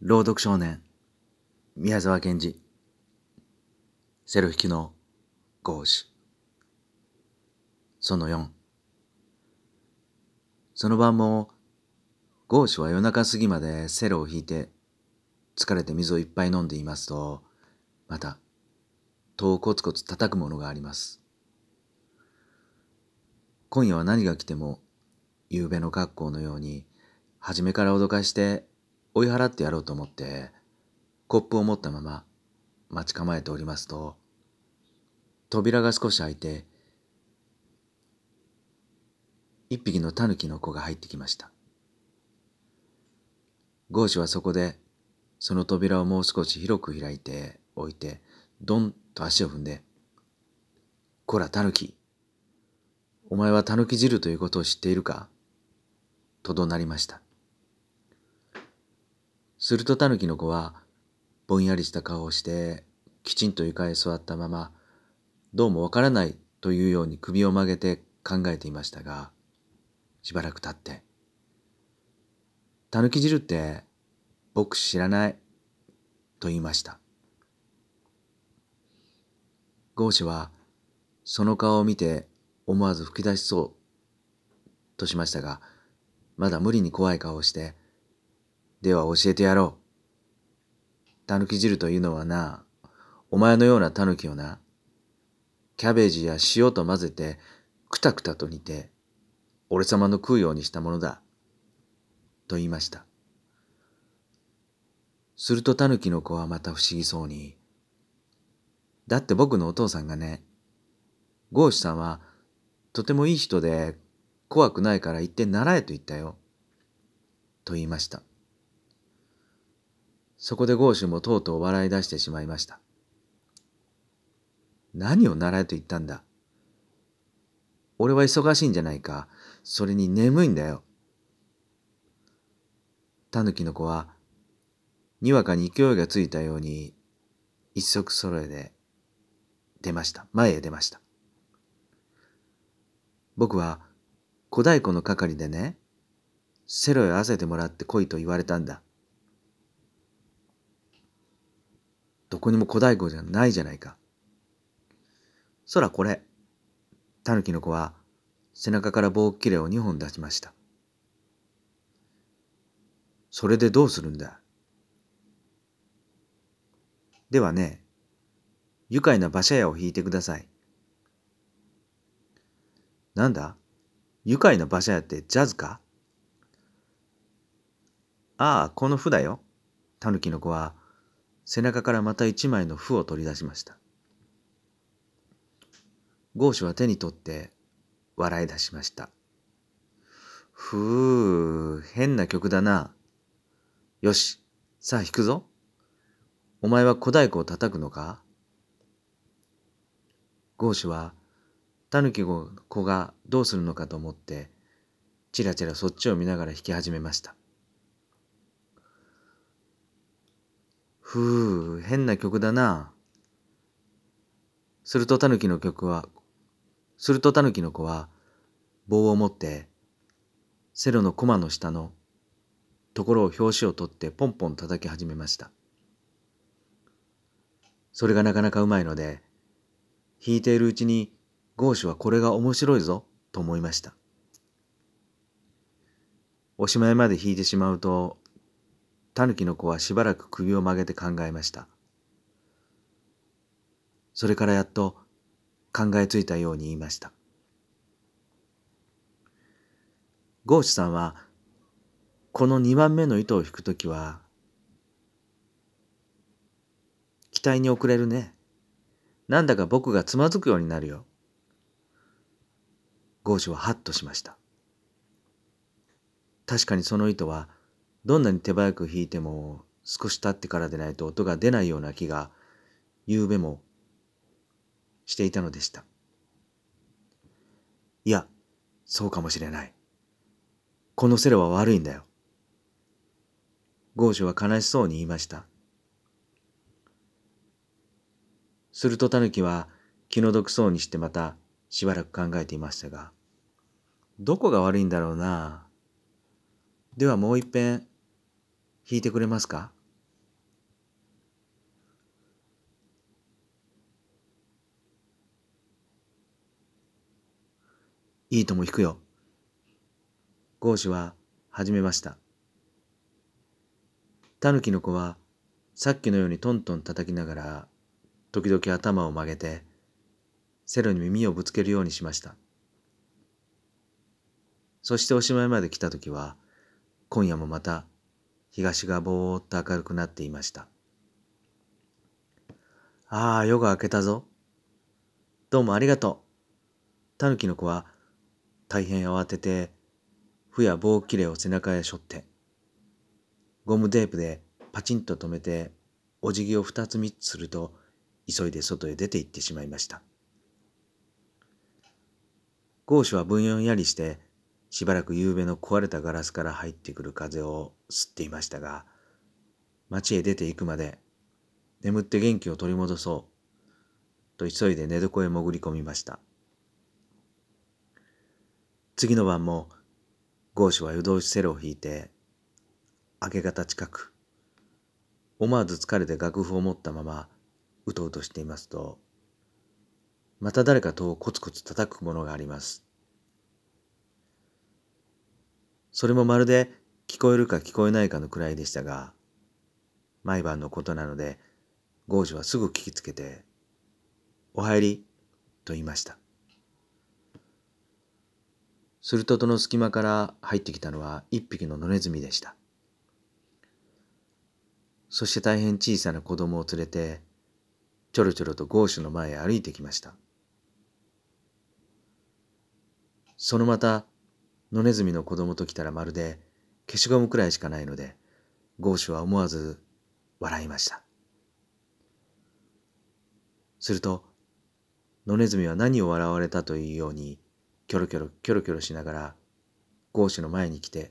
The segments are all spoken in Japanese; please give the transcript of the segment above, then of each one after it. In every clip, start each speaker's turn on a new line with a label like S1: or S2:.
S1: 朗読少年宮沢賢治。セロ引きのゴーシュその4その晩もゴーシュは夜中過ぎまでセロを引いて疲れて水をいっぱい飲んでいますとまた戸をコツコツ叩くものがあります。今夜は何が来ても夕べの学校のように初めから脅かして追い払ってやろうと思って、コップを持ったまま待ち構えておりますと、扉が少し開いて、一匹の狸の子が入ってきました。ゴーシュはそこで、その扉をもう少し広く開いておいて、ドンと足を踏んで、こら、狸。お前は狸汁ということを知っているか？と怒鳴りました。すると狸の子は、ぼんやりした顔をして、きちんと床へ座ったまま、どうもわからないというように首を曲げて考えていましたが、しばらく経って、狸汁って僕知らないと言いました。ゴーシはその顔を見て思わず吹き出しそうとしましたが、まだ無理に怖い顔をして、では教えてやろう。狸汁というのはな、お前のような狸をな、キャベジや塩と混ぜて、くたくたと煮て、俺様の食うようにしたものだ。と言いました。すると狸の子はまた不思議そうに、だって僕のお父さんがね、ゴーシュさんはとてもいい人で怖くないから行って習えと言ったよ。と言いました。そこでゴーシュもとうとう笑い出してしまいました。何を習えと言ったんだ？俺は忙しいんじゃないか？それに眠いんだよ。タヌキの子は、にわかに勢いがついたように、一足揃えで出ました。前へ出ました。僕は、小太鼓の係でね、セロへ合わせてもらって来いと言われたんだ。どこにも小太鼓じゃないじゃないか。そらこれ。狸の子は背中から棒切れを2本出しました。それでどうするんだ？ではね、愉快な馬車屋を引いてください。なんだ？愉快な馬車屋ってジャズか？ああ、この符だよ。狸の子は背中からまた一枚の符を取り出しました。ゴーシュは手に取って笑い出しました。ふう、変な曲だな。よし、さあ弾くぞ。お前は小太鼓を叩くのか？ゴーシュは、タヌキ子がどうするのかと思って、ちらちらそっちを見ながら弾き始めました。ふう、変な曲だな。すると狸の曲は、すると狸の子は棒を持って、セロのコマの下のところを表紙を取ってポンポン叩き始めました。それがなかなかうまいので、弾いているうちにゴーシュはこれが面白いぞと思いました。おしまいまで弾いてしまうとタヌキの子はしばらく首を曲げて考えました。それからやっと考えついたように言いました。ゴーシュさんは、この2番目の糸を引くときは、期待に遅れるね。なんだか僕がつまずくようになるよ。ゴーシュはハッとしました。確かにその糸はどんなに手早く弾いても少し経ってからでないと音が出ないような気が夕べもしていたのでした。いや、そうかもしれない。このセロは悪いんだよ。ゴーシュは悲しそうに言いました。するとタヌキは気の毒そうにしてまたしばらく考えていましたが、どこが悪いんだろうな。ではもう一遍弾いてくれますか？いいとも弾くよ。ゴーシュは始めました。タヌキの子はさっきのようにトントン叩きながら時々頭を曲げてセロに耳をぶつけるようにしました。そしておしまいまで来た時は今夜もまた東がぼーっと明るくなっていました。ああ、夜が明けたぞ。どうもありがとう。タヌキの子は大変慌てて、ふや棒切れを背中へ背負って、ゴムテープでパチンと止めて、お辞儀を二つ三つすると、急いで外へ出て行ってしまいました。ゴーシュはぶんよんやりして、しばらく夕べの壊れたガラスから入ってくる風を吸っていましたが、町へ出て行くまで、眠って元気を取り戻そう、と急いで寝床へ潜り込みました。次の晩も、ゴーシュは夜通しセロを弾いて、明け方近く、思わず疲れて楽譜を持ったまま、うとうとしていますと、また誰か戸をコツコツ叩くものがあります。それもまるで聞こえるか聞こえないかのくらいでしたが、毎晩のことなので、ゴージュはすぐ聞きつけて、お入りと言いました。すると戸の隙間から入ってきたのは一匹の野ネズミでした。そして大変小さな子供を連れて、ちょろちょろとゴーシュの前へ歩いてきました。そのまた、野ネズミの子供と来たらまるで消しゴムくらいしかないので、ゴーシュは思わず笑いました。すると、野ネズミは何を笑われたというように、キョロキョロキョロキョロしながらゴーシュの前に来て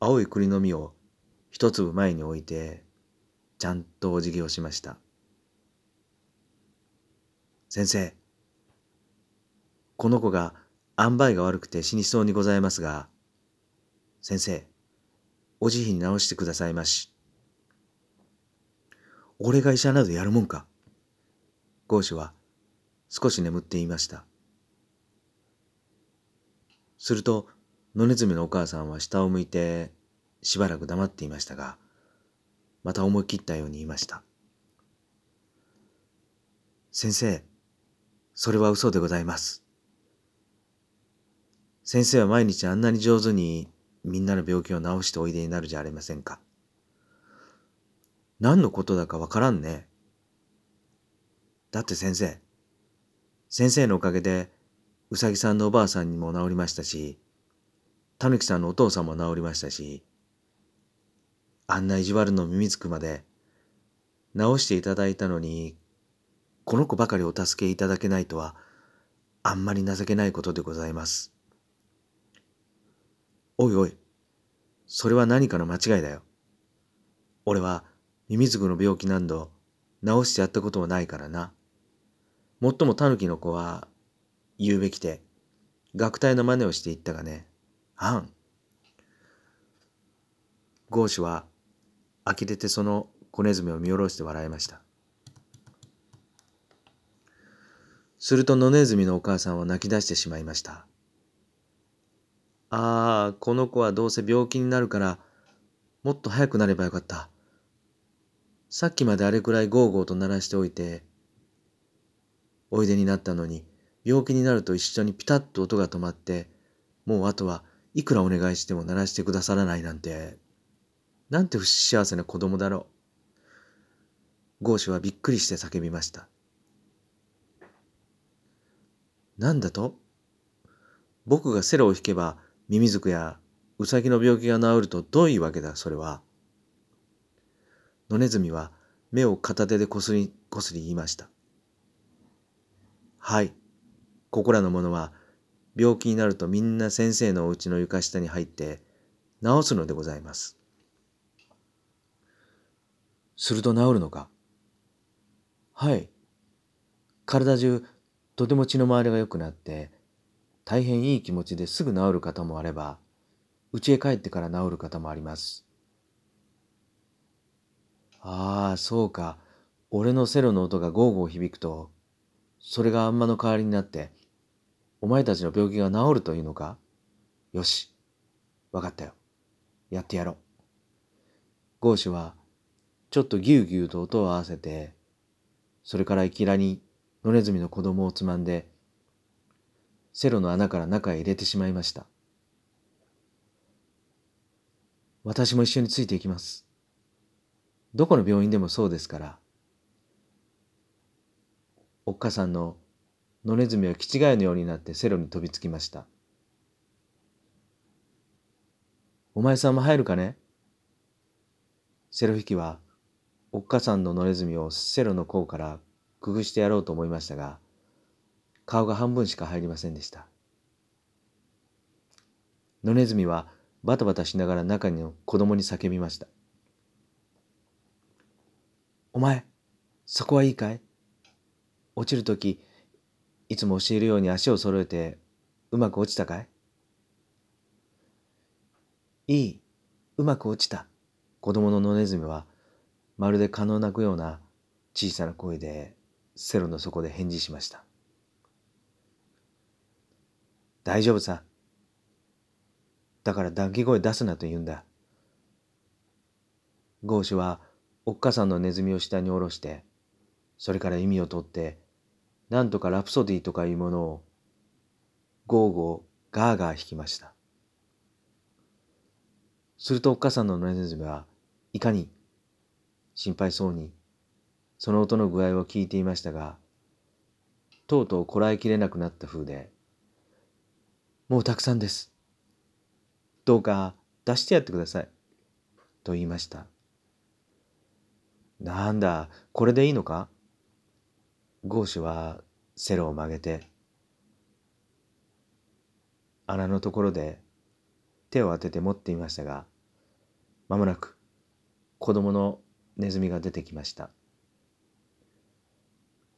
S1: 青い栗の実を一粒前に置いてちゃんとお辞儀をしました先生この子が塩梅が悪くて死にそうにございますが先生お慈悲に直してくださいまし。俺が医者などやるもんか。ゴーシュは少し眠っていました。すると野ネズミのお母さんは下を向いてしばらく黙っていましたがまた思い切ったように言いました。先生それは嘘でございます。先生は毎日あんなに上手にみんなの病気を治しておいでになるじゃありませんか何のことだかわからんねだって先生先生のおかげでうさぎさんのおばあさんにも治りましたし、たぬきさんのお父さんも治りましたし、あんな意地悪の耳つくまで治していただいたのに、この子ばかりお助けいただけないとは、あんまり情けないことでございます。おいおい、それは何かの間違いだよ。俺はミミズクの病気何度治してやったこともないからな。もっともタヌキの子は言うべきて、学隊の真似をして言ったがね、あん。ゴーシュは、呆れてその小ネズミを見下ろして笑いました。すると野ネズミのお母さんは泣き出してしまいました。ああ、この子はどうせ病気になるから、もっと早くなればよかった。さっきまであれくらいゴーゴーと鳴らしておいて、おいでになったのに、病気になると一緒にピタッと音が止まって、もうあとはいくらお願いしても鳴らしてくださらないなんて、なんて不幸せな子供だろう。ゴーシュはびっくりして叫びました。なんだと？僕がセロを弾けばミミズクやウサギの病気が治るとどういうわけだそれは。野ネズミは目を片手でこすりこすり言いました。はい。ここらの者は病気になるとみんな先生のお家の床下に入って治すのでございます。すると治るのかはい。体中とても血の回りが良くなって大変いい気持ちですぐ治る方もあれば家へ帰ってから治る方もあります。ああ、そうか。俺のセロの音がゴーゴー響くと、それがあんまの代わりになって、お前たちの病気が治るというのか？よし、わかったよ。やってやろう。ゴーシュは、ちょっとぎゅうぎゅうと音を合わせて、それからいきなり野ネズミの子供をつまんで、セロの穴から中へ入れてしまいました。私も一緒についていきます。どこの病院でもそうですから。おっかさんの野ネズミは気違いのようになってセロに飛びつきました。お前さんも入るかね？セロ引きは、おっかさんの野ネズミをセロの甲からくぐしてやろうと思いましたが、顔が半分しか入りませんでした。野ネズミはバタバタしながら中に子供に叫びました。お前、そこはいいかい？落ちるとき、いつも教えるように足を揃えてうまく落ちたかい？いい、うまく落ちた。子供の野ネズミはまるで蚊の鳴くような小さな声でセロの底で返事しました。大丈夫さ。だから抱き声出すなと言うんだ。ゴーシュはおっかさんのネズミを下に下ろして、それから意味を取って、なんとかラプソディとかいうものを、ゴーゴーガーガー弾きました。するとおっかさんのネズミはいかに心配そうにその音の具合を聞いていましたが、とうとうこらえきれなくなった風で、もうたくさんです。どうか出してやってください。と言いました。なんだ、これでいいのか？ゴーシュはセロを曲げて、穴のところで手を当てて持っていましたが、まもなく子供のネズミが出てきました。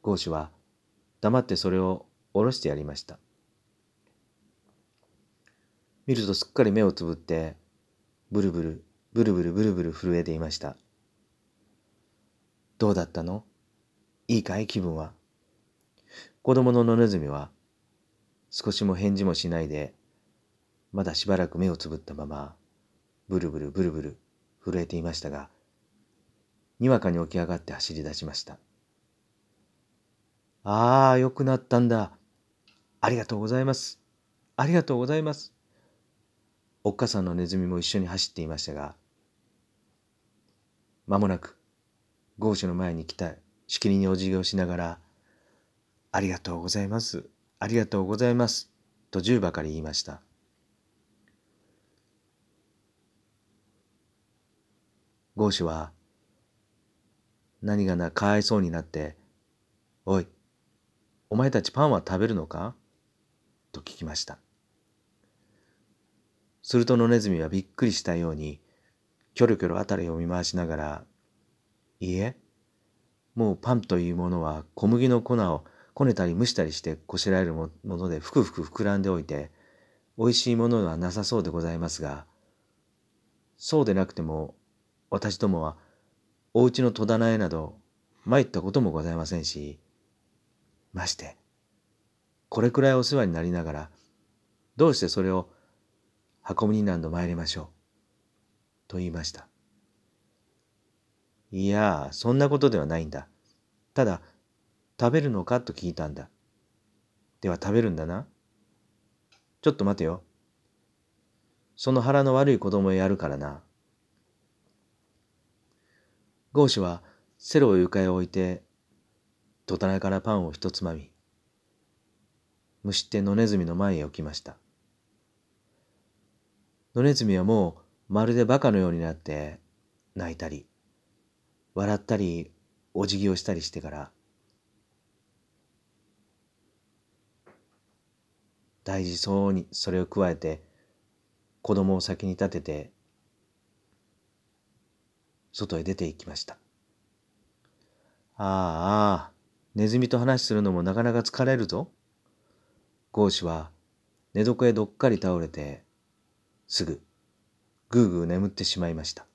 S1: ゴーシュは黙ってそれを下ろしてやりました。見るとすっかり目をつぶって、ブルブル、ブルブルブルブル震えていました。どうだったの？いいかい？気分は？子供の野ネズミは少しも返事もしないで、まだしばらく目をつぶったまま、ブルブルブルブル震えていましたが、にわかに起き上がって走り出しました。ああ、よくなったんだ。ありがとうございます。ありがとうございます。おっかさんのネズミも一緒に走っていましたが、まもなく、ゴーシュの前に来たしきりにお辞儀をしながら、ありがとうございます。ありがとうございます。と十ばかり言いました。ゴーシュは、何がなかわいそうになって、おい、お前たちパンは食べるのか？と聞きました。すると野ネズミはびっくりしたように、キョロキョロ辺りを見回しながら、いいえ、もうパンというものは小麦の粉をこねたり蒸したりしてこしらえるものでふくふく膨らんでおいて、美味しいものはなさそうでございますが、そうでなくても、私どもは、お家の戸棚へなど参ったこともございませんし、まして、これくらいお世話になりながら、どうしてそれを運ぶに何度参りましょう。と言いました。いや、そんなことではないんだ。ただ、食べるのかと聞いたんだ。では食べるんだな。ちょっと待てよ。その腹の悪い子供をやるからな。ゴーシュはセロを床へ置いて戸棚からパンを一つまみ、蒸して野ネズミの前へ置きました。野ネズミはもうまるで馬鹿のようになって泣いたり、笑ったり、お辞儀をしたりしてから、大事そうにそれを加えて子供を先に立てて外へ出て行きました。ああ、ああ、ネズミと話するのもなかなか疲れるぞ。ゴーシュは寝床へどっかり倒れて、すぐぐうぐう眠ってしまいました。